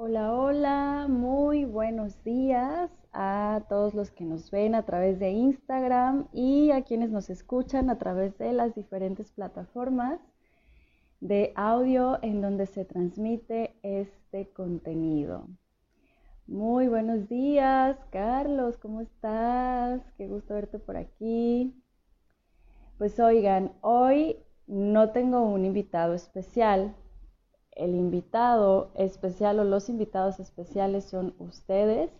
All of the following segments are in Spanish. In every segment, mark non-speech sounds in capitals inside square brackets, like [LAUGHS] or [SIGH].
Hola, hola, muy buenos días a todos los que nos ven a través de Instagram y a quienes nos escuchan a través de las diferentes plataformas de audio en donde se transmite este contenido. Muy buenos días, Carlos, ¿cómo estás? Qué gusto verte por aquí. Pues oigan, hoy no tengo un invitado especial, el invitado especial o los invitados especiales son ustedes,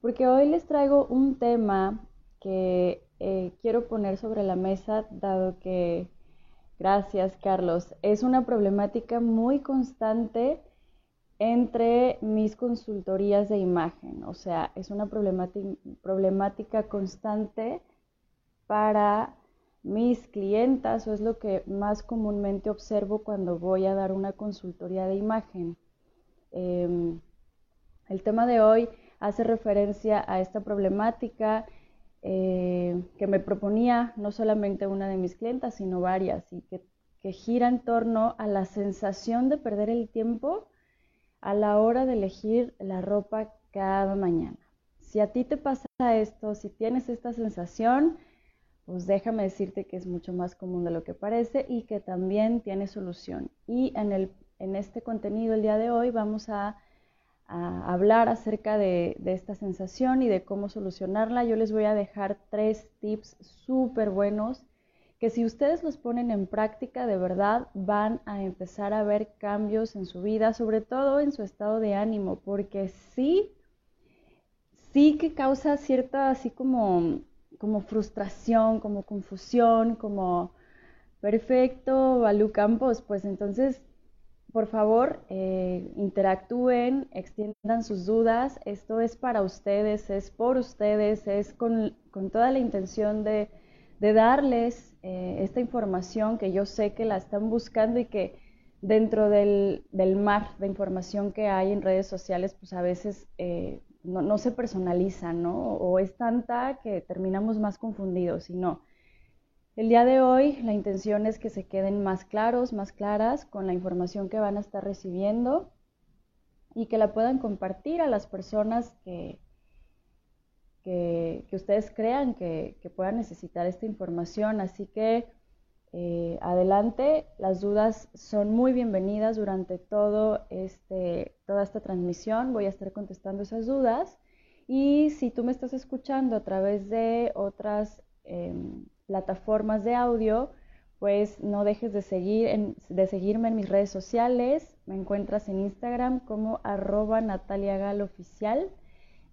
porque hoy les traigo un tema que eh, quiero poner sobre la mesa, dado que, gracias Carlos, es una problemática muy constante entre mis consultorías de imagen, o sea, es una problemática constante para mis clientas o es lo que más comúnmente observo cuando voy a dar una consultoría de imagen. Em, el tema de hoy hace referencia a esta problemática eh, que me proponía no solamente una de mis clientas, sino varias, y que, que gira en torno a la sensación de perder el tiempo a la hora de elegir la ropa cada mañana. Si a ti te pasa esto, si tienes esta sensación, pues déjame decirte que es mucho más común de lo que parece y que también tiene solución. Y en, el, en este contenido el día de hoy vamos a, hablar acerca de, de, esta sensación y de cómo solucionarla. Yo les voy a dejar tres tips súper buenos que si ustedes los ponen en práctica de verdad van a empezar a ver cambios en su vida, sobre todo en su estado de ánimo, porque sí, sí que causa cierta así como como frustración, como confusión, como perfecto, Balú Campos, pues entonces, por favor, eh, interactúen, extiendan sus dudas. Esto es para ustedes, es por ustedes, es con, toda la intención de, darles eh, esta información que yo sé que la están buscando y que dentro del, mar de información que hay en redes sociales, pues a veces eh, no, se personaliza, ¿no? O es tanta que terminamos más confundidos y no. El día de hoy la intención es que se queden más claros, más claras con la información que van a estar recibiendo y que la puedan compartir a las personas que, que, ustedes crean que, que puedan necesitar esta información. Así que eh, adelante. Las dudas son muy bienvenidas durante todo este, toda esta transmisión. Voy a estar contestando esas dudas. Y si tú me estás escuchando a través de otras em, plataformas de audio, pues no dejes de, seguir de seguirme en mis redes sociales. Me encuentras en Instagram como arroba Natalia Oficial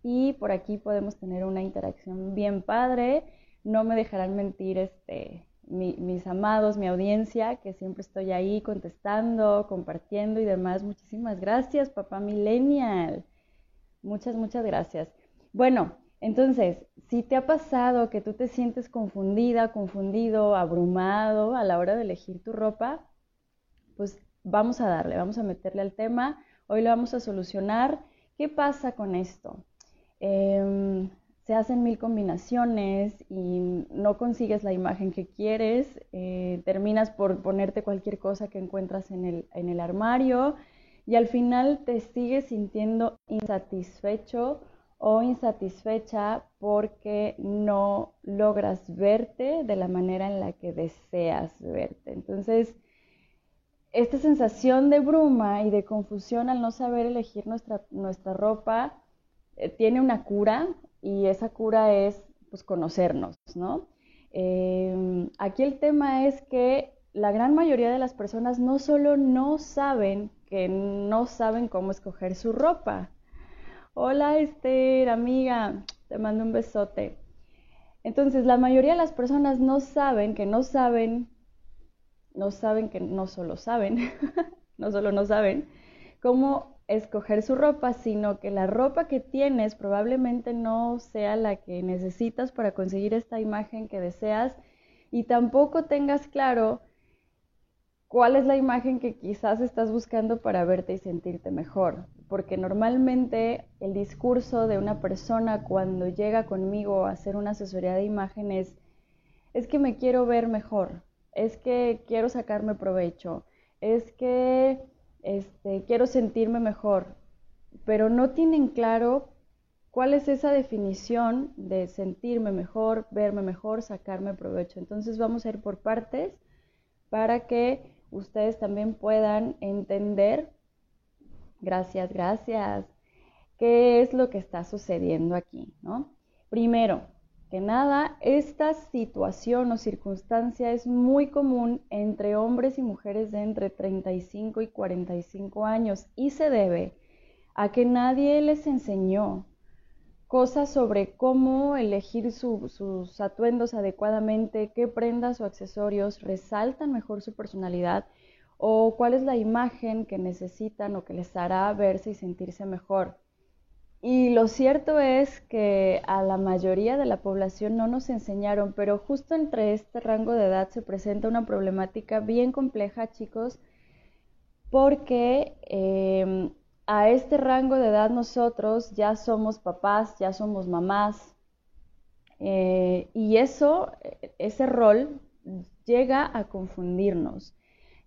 y por aquí podemos tener una interacción bien padre. No me dejarán mentir este, mis amados, mi audiencia, que siempre estoy ahí contestando, compartiendo y demás. Muchísimas gracias, papá millennial. Muchas, muchas gracias. Bueno, entonces, si te ha pasado que tú te sientes confundida, confundido, abrumado a la hora de elegir tu ropa, pues vamos a darle, vamos a meterle al tema. Hoy lo vamos a solucionar. ¿Qué pasa con esto? Em, se hacen mil combinaciones y no consigues la imagen que quieres, eh, terminas por ponerte cualquier cosa que encuentras en el, en el armario y al final te sigues sintiendo insatisfecho o insatisfecha porque no logras verte de la manera en la que deseas verte. Entonces, esta sensación de bruma y de confusión al no saber elegir nuestra, nuestra ropa eh, tiene una cura, y esa cura es pues conocernos, ¿no? Em, aquí el tema es que la gran mayoría de las personas no solo no saben, que no saben cómo escoger su ropa. Hola Esther, amiga, te mando un besote. Entonces, la mayoría de las personas no saben que no saben, no saben que no solo saben, [LAUGHS] no solo no saben cómo escoger su ropa, sino que la ropa que tienes probablemente no sea la que necesitas para conseguir esta imagen que deseas y tampoco tengas claro cuál es la imagen que quizás estás buscando para verte y sentirte mejor. Porque normalmente el discurso de una persona cuando llega conmigo a hacer una asesoría de imágenes es que me quiero ver mejor, es que quiero sacarme provecho, es que este, quiero sentirme mejor. pero no tienen claro cuál es esa definición de sentirme mejor, verme mejor, sacarme provecho. Entonces vamos a ir por partes para que ustedes también puedan entender, gracias, gracias, qué es lo que está sucediendo aquí, ¿no? Primero, que nada, esta situación o circunstancia es muy común entre hombres y mujeres de entre 35 y 45 años y se debe a que nadie les enseñó cosas sobre cómo elegir sus atuendos adecuadamente, qué prendas o accesorios resaltan mejor su personalidad o cuál es la imagen que necesitan o que les hará verse y sentirse mejor. Y lo cierto es que a la mayoría de la población no nos enseñaron, pero justo entre este rango de edad se presenta una problemática bien compleja, chicos, porque em, a este rango de edad nosotros ya somos papás, ya somos mamás, eh, y eso, ese rol llega a confundirnos,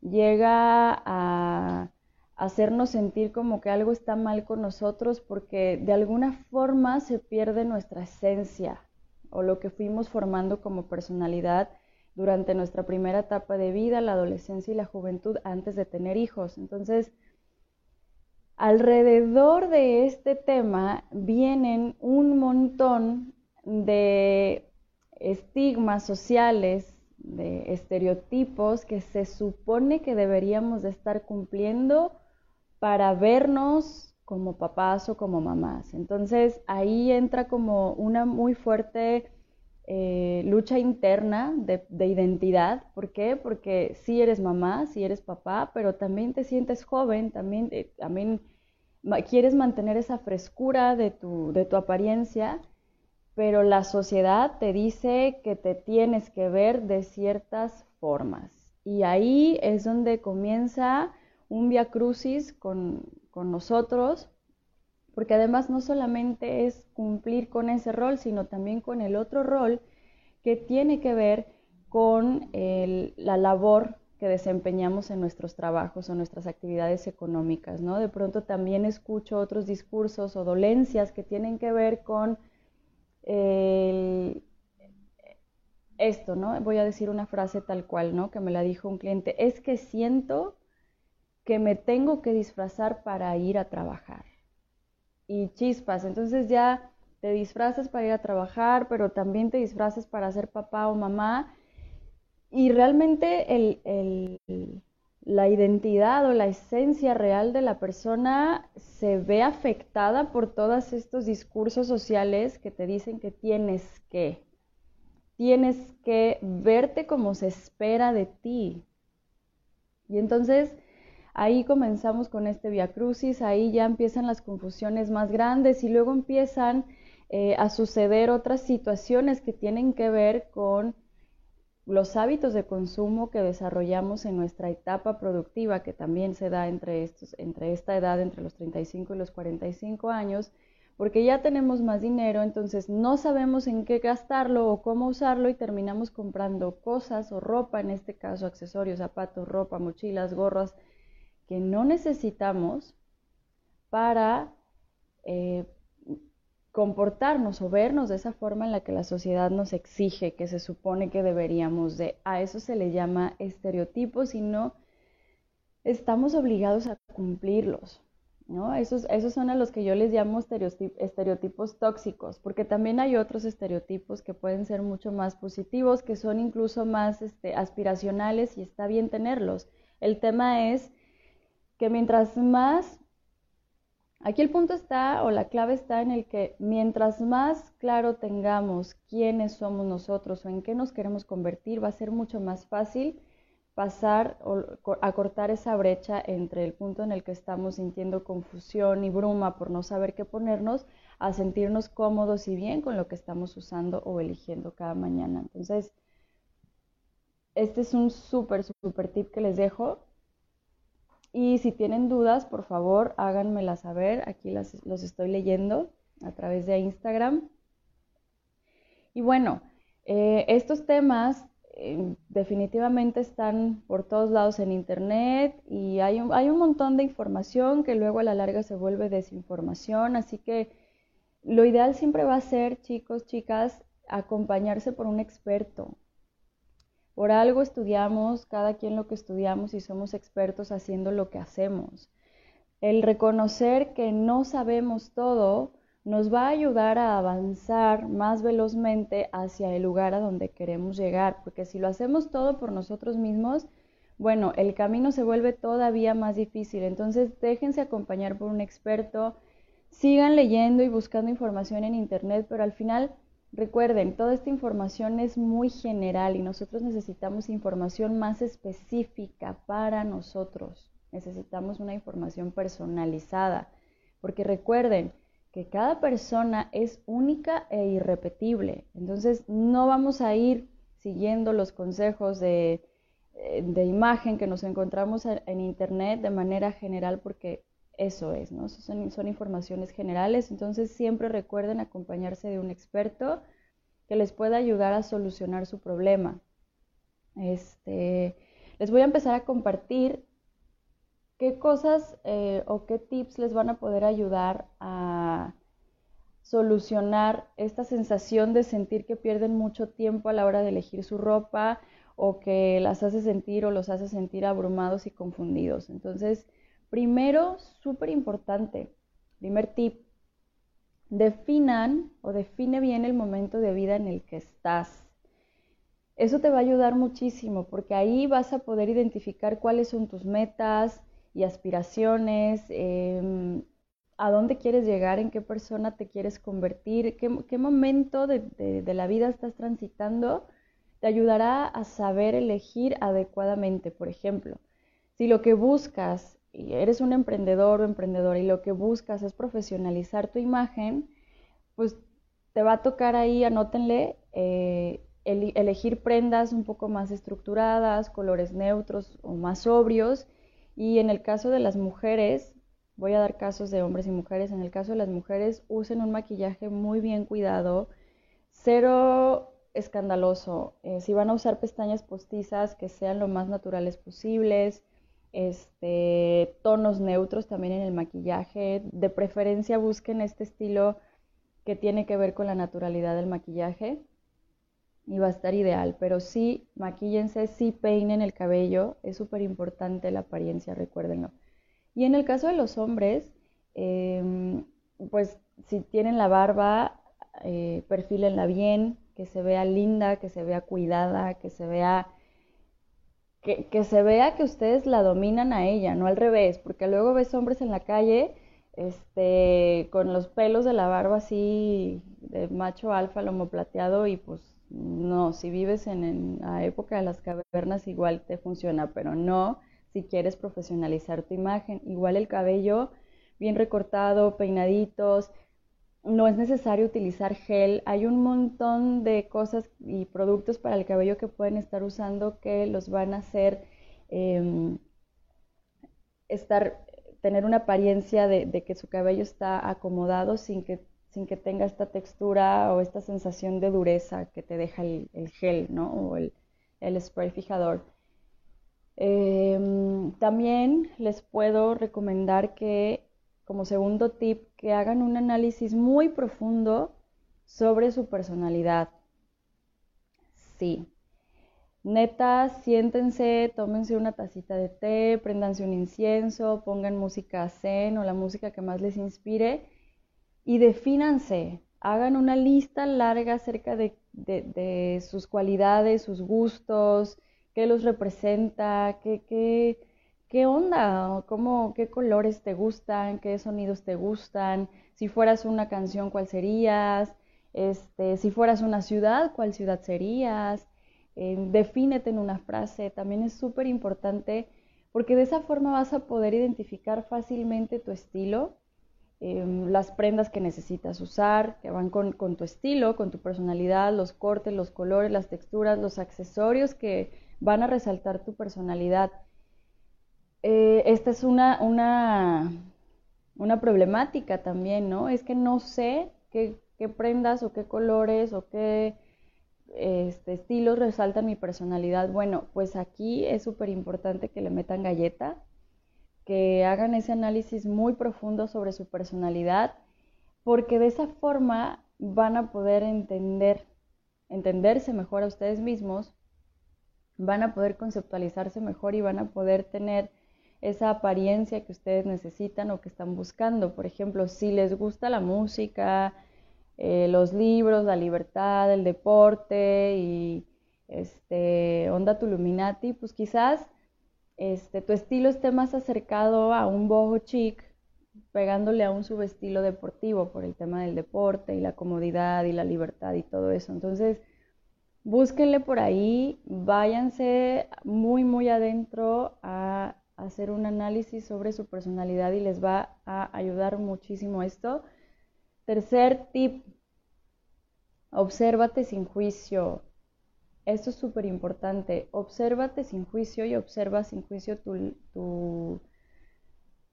llega a hacernos sentir como que algo está mal con nosotros porque de alguna forma se pierde nuestra esencia o lo que fuimos formando como personalidad durante nuestra primera etapa de vida, la adolescencia y la juventud antes de tener hijos. Entonces, alrededor de este tema vienen un montón de estigmas sociales, de estereotipos que se supone que deberíamos de estar cumpliendo para vernos como papás o como mamás. Entonces ahí entra como una muy fuerte eh, lucha interna de, identidad. ¿Por qué? Porque sí eres mamá, sí eres papá, pero también te sientes joven, también, eh, quieres mantener esa frescura de tu, de tu apariencia, pero la sociedad te dice que te tienes que ver de ciertas formas. Y ahí es donde comienza un via crucis con, con nosotros, porque además no solamente es cumplir con ese rol, sino también con el otro rol que tiene que ver con la labor que desempeñamos en nuestros trabajos o nuestras actividades económicas, ¿no? De pronto también escucho otros discursos o dolencias que tienen que ver con esto, ¿no? Voy a decir una frase tal cual, ¿no? Que me la dijo un cliente, es que siento que me tengo que disfrazar para ir a trabajar. Y chispas, entonces ya te disfrazas para ir a trabajar, pero también te disfrazas para ser papá o mamá. Y realmente el, la identidad o la esencia real de la persona se ve afectada por todos estos discursos sociales que te dicen que tienes que, tienes que verte como se espera de ti. Y entonces ahí comenzamos con este Via Crucis, ahí ya empiezan las confusiones más grandes y luego empiezan eh, a suceder otras situaciones que tienen que ver con los hábitos de consumo que desarrollamos en nuestra etapa productiva, que también se da entre, estos, entre esta edad, entre los 35 y los 45 años, porque ya tenemos más dinero, entonces no sabemos en qué gastarlo o cómo usarlo y terminamos comprando cosas o ropa, en este caso accesorios, zapatos, ropa, mochilas, gorras, que no necesitamos para eh, comportarnos o vernos de esa forma en la que la sociedad nos exige, que se supone que deberíamos de. A eso se le llama estereotipos y no estamos obligados a cumplirlos. ¿no? Esos, esos son a los que yo les llamo estereotipos tóxicos, porque también hay otros estereotipos que pueden ser mucho más positivos, que son incluso más este, aspiracionales y está bien tenerlos. El tema es que mientras más, aquí el punto está o la clave está en el que mientras más claro tengamos quiénes somos nosotros o en qué nos queremos convertir, va a ser mucho más fácil pasar o acortar esa brecha entre el punto en el que estamos sintiendo confusión y bruma por no saber qué ponernos a sentirnos cómodos y bien con lo que estamos usando o eligiendo cada mañana. Entonces, este es un súper, súper tip que les dejo y si tienen dudas, por favor, háganmelas saber. Aquí las, los estoy leyendo a través de Instagram. Y bueno, eh, estos temas eh, definitivamente están por todos lados en internet y hay un, hay un montón de información que luego a la larga se vuelve desinformación, así que lo ideal siempre va a ser, chicos, chicas, acompañarse por un experto. Por algo estudiamos, cada quien lo que estudiamos y somos expertos haciendo lo que hacemos. El reconocer que no sabemos todo nos va a ayudar a avanzar más velozmente hacia el lugar a donde queremos llegar, porque si lo hacemos todo por nosotros mismos, bueno, el camino se vuelve todavía más difícil. Entonces, déjense acompañar por un experto, sigan leyendo y buscando información en Internet, pero al final, recuerden, toda esta información es muy general y nosotros necesitamos información más específica para nosotros. Necesitamos una información personalizada, porque recuerden, que cada persona es única e irrepetible. Entonces no vamos a ir siguiendo los consejos de, eh, imagen que nos encontramos en, Internet de manera general porque eso es, ¿no? Son, son, informaciones generales. Entonces siempre recuerden acompañarse de un experto que les pueda ayudar a solucionar su problema. Este, les voy a empezar a compartir ¿Qué cosas eh, o qué tips les van a poder ayudar a solucionar esta sensación de sentir que pierden mucho tiempo a la hora de elegir su ropa o que las hace sentir o los hace sentir abrumados y confundidos? Entonces, primero, súper importante, primer tip, definan o define bien el momento de vida en el que estás. Eso te va a ayudar muchísimo porque ahí vas a poder identificar cuáles son tus metas, y aspiraciones, em, a dónde quieres llegar, en qué persona te quieres convertir, qué, momento de, la vida estás transitando, te ayudará a saber elegir adecuadamente. Por ejemplo, si lo que buscas, eres un emprendedor o emprendedora, y lo que buscas es profesionalizar tu imagen, pues te va a tocar ahí, anótenle, eh, elegir prendas un poco más estructuradas, colores neutros o más sobrios, y en el caso de las mujeres, voy a dar casos de hombres y mujeres, en el caso de las mujeres usen un maquillaje muy bien cuidado, cero escandaloso. Eh, si van a usar pestañas postizas, que sean lo más naturales posibles, este, tonos neutros también en el maquillaje. De preferencia busquen este estilo que tiene que ver con la naturalidad del maquillaje y va a estar ideal. Pero sí, maquíllense, sí peinen el cabello, es súper importante la apariencia, recuérdenlo. Y en el caso de los hombres, em, pues si tienen la barba, eh, perfílenla bien, que se vea linda, que se vea cuidada, que se vea que, se vea que ustedes la dominan a ella, no al revés, porque luego ves hombres en la calle este, con los pelos de la barba así de macho alfa, lomo plateado y pues no, si vives en, la época de las cavernas igual te funciona, pero no si quieres profesionalizar tu imagen. Igual el cabello bien recortado, peinaditos, no es necesario utilizar gel. Hay un montón de cosas y productos para el cabello que pueden estar usando que los van a hacer em, estar, tener una apariencia de que su cabello está acomodado sin que sin que tenga esta textura o esta sensación de dureza que te deja el, gel, ¿no? O el, spray fijador. Em, también les puedo recomendar que, como segundo tip, que hagan un análisis muy profundo sobre su personalidad. Sí. Neta, siéntense, tómense una tacita de té, préndanse un incienso, pongan música zen o la música que más les inspire y defínanse, hagan una lista larga acerca de, sus cualidades, sus gustos, qué los representa, qué, qué, qué onda, cómo, qué colores te gustan, qué sonidos te gustan, si fueras una canción, cuál serías, este, si fueras una ciudad, cuál ciudad serías, eh, defínete en una frase, también es súper importante porque de esa forma vas a poder identificar fácilmente tu estilo Em, las prendas que necesitas usar, que van con, tu estilo, con tu personalidad, los cortes, los colores, las texturas, los accesorios que van a resaltar tu personalidad. Eh, esta es una, una, una, problemática también, ¿no? Es que no sé qué, qué, prendas o qué colores o qué este, estilos resaltan mi personalidad. Bueno, pues aquí es súper importante que le metan galleta, que hagan ese análisis muy profundo sobre su personalidad, porque de esa forma van a poder entender, entenderse mejor a ustedes mismos, van a poder conceptualizarse mejor y van a poder tener esa apariencia que ustedes necesitan o que están buscando. Por ejemplo, si les gusta la música, eh, los libros, la libertad, el deporte y este, Onda Tuluminati, pues quizás este, tu estilo esté más acercado a un boho chic, pegándole a un subestilo deportivo por el tema del deporte y la comodidad y la libertad y todo eso. Entonces, búsquenle por ahí, váyanse muy, muy adentro a hacer un análisis sobre su personalidad y les va a ayudar muchísimo esto. Tercer tip, obsérvate sin juicio. Esto es súper importante. Obsérvate sin juicio y observa sin juicio tu, tu,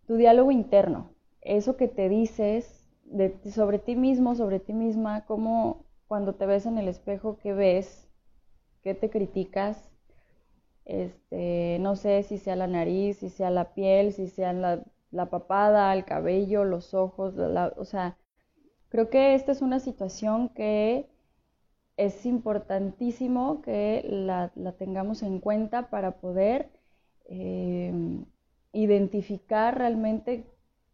diálogo interno. Eso que te dices sobre ti mismo, sobre ti misma, como cuando te ves en el espejo, ¿qué ves? ¿Qué te criticas? Este, no sé si sea la nariz, si sea la piel, si sea la, la papada, el cabello, los ojos, o sea, Creo que esta es una situación que es importantísimo que la, tengamos en cuenta para poder eh, identificar realmente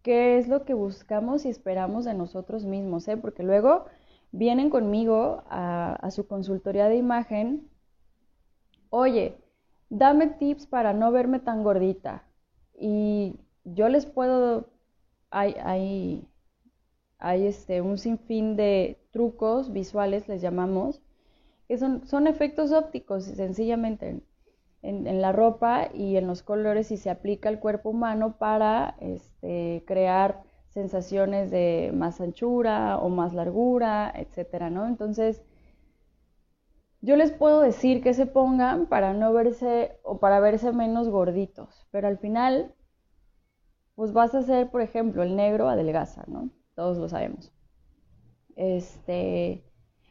qué es lo que buscamos y esperamos de nosotros mismos, ¿eh? porque luego vienen conmigo a, a, su consultoría de imagen, oye, dame tips para no verme tan gordita. Y yo les puedo, hay, hay hay este, un sinfín de trucos visuales, les llamamos, que son, son efectos ópticos, sencillamente, en, la ropa y en los colores y se aplica al cuerpo humano para este, crear sensaciones de más anchura o más largura, etcétera, ¿no? Entonces, yo les puedo decir que se pongan para no verse o para verse menos gorditos, pero al final, pues vas a hacer, por ejemplo, el negro adelgaza, ¿no? todos lo sabemos. Este,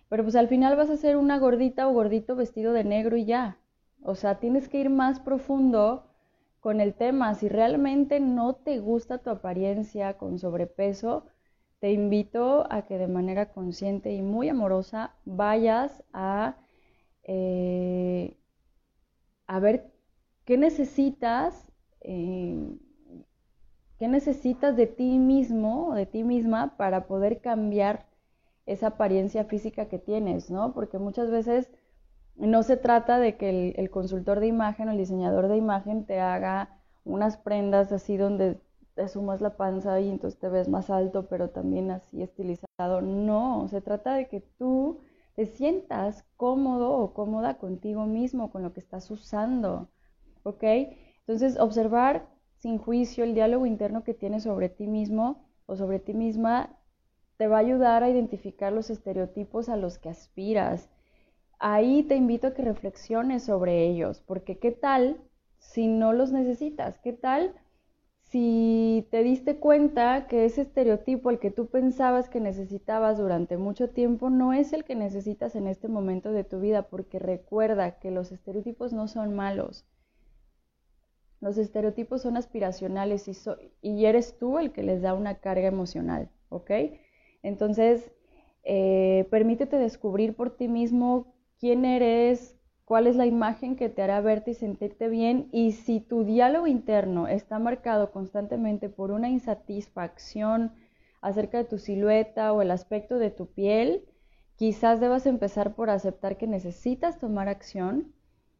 pero pues al final vas a ser una gordita o gordito vestido de negro y ya. O sea, tienes que ir más profundo con el tema. Si realmente no te gusta tu apariencia con sobrepeso, te invito a que de manera consciente y muy amorosa vayas a, eh, a ver qué necesitas eh, ¿Qué necesitas de ti mismo de ti misma para poder cambiar esa apariencia física que tienes, ¿no? Porque muchas veces no se trata de que el, consultor de imagen o el diseñador de imagen te haga unas prendas así donde te sumas la panza y entonces te ves más alto, pero también así estilizado. No, se trata de que tú te sientas cómodo o cómoda contigo mismo, con lo que estás usando, ¿ok? Entonces, observar sin juicio, el diálogo interno que tienes sobre ti mismo o sobre ti misma te va a ayudar a identificar los estereotipos a los que aspiras. Ahí te invito a que reflexiones sobre ellos, porque ¿qué tal si no los necesitas? ¿Qué tal si te diste cuenta que ese estereotipo, el que tú pensabas que necesitabas durante mucho tiempo, no es el que necesitas en este momento de tu vida? Porque recuerda que los estereotipos no son malos los estereotipos son aspiracionales y, y eres tú el que les da una carga emocional, ¿ok? Entonces, eh, permítete descubrir por ti mismo quién eres, cuál es la imagen que te hará verte y sentirte bien y si tu diálogo interno está marcado constantemente por una insatisfacción acerca de tu silueta o el aspecto de tu piel, quizás debas empezar por aceptar que necesitas tomar acción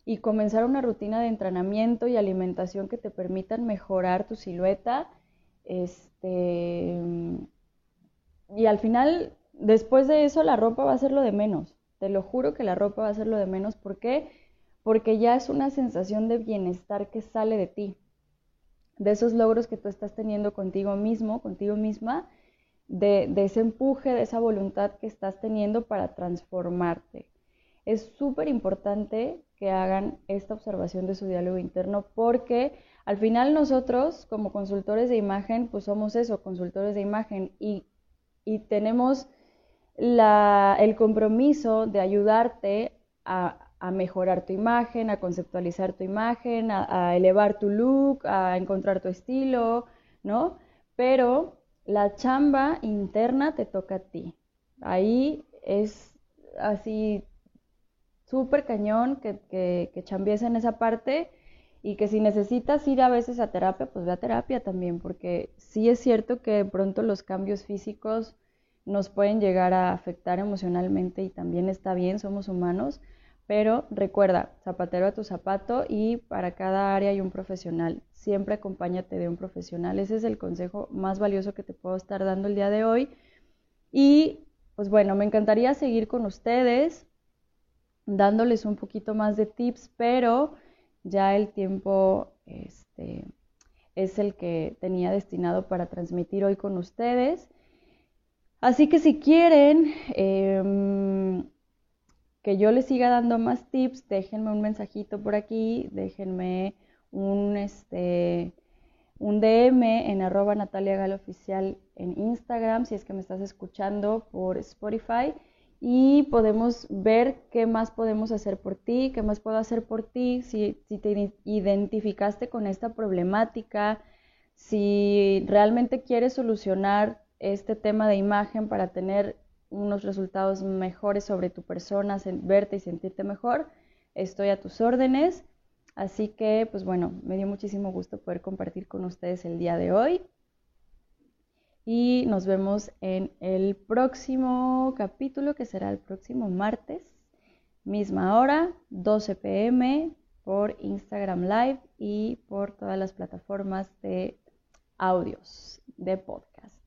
y comenzar una rutina de entrenamiento y alimentación que te permitan mejorar tu silueta. Este, y al final, después de eso, la ropa va a ser lo de menos. Te lo juro que la ropa va a ser lo de menos. ¿Por qué? Porque ya es una sensación de bienestar que sale de ti, de esos logros que tú estás teniendo contigo mismo, contigo misma, de, de ese empuje, de esa voluntad que estás teniendo para transformarte. Es súper importante que hagan esta observación de su diálogo interno porque al final nosotros como consultores de imagen pues somos eso, consultores de imagen y, y tenemos la, el compromiso de ayudarte a, mejorar tu imagen, a conceptualizar tu imagen, a, elevar tu look, a encontrar tu estilo, ¿no? Pero la chamba interna te toca a ti. Ahí es así súper cañón que, que, que chambies en esa parte y que si necesitas ir a veces a terapia, pues ve a terapia también, porque sí es cierto que de pronto los cambios físicos nos pueden llegar a afectar emocionalmente y también está bien, somos humanos, pero recuerda, zapatero a tu zapato y para cada área hay un profesional. Siempre acompáñate de un profesional. Ese es el consejo más valioso que te puedo estar dando el día de hoy. Y pues bueno, me encantaría seguir con ustedes dándoles un poquito más de tips, pero ya el tiempo este, es el que tenía destinado para transmitir hoy con ustedes. Así que si quieren em, que yo les siga dando más tips, déjenme un mensajito por aquí, déjenme un, este, un DM en arroba Natalia Oficial en Instagram, si es que me estás escuchando por Spotify y podemos ver qué más podemos hacer por ti, qué más puedo hacer por ti, si, si te identificaste con esta problemática, si realmente quieres solucionar este tema de imagen para tener unos resultados mejores sobre tu persona, verte y sentirte mejor, estoy a tus órdenes. Así que, pues bueno, me dio muchísimo gusto poder compartir con ustedes el día de hoy y nos vemos en el próximo capítulo que será el próximo martes, misma hora, 12 pm por Instagram Live y por todas las plataformas de audios de podcast.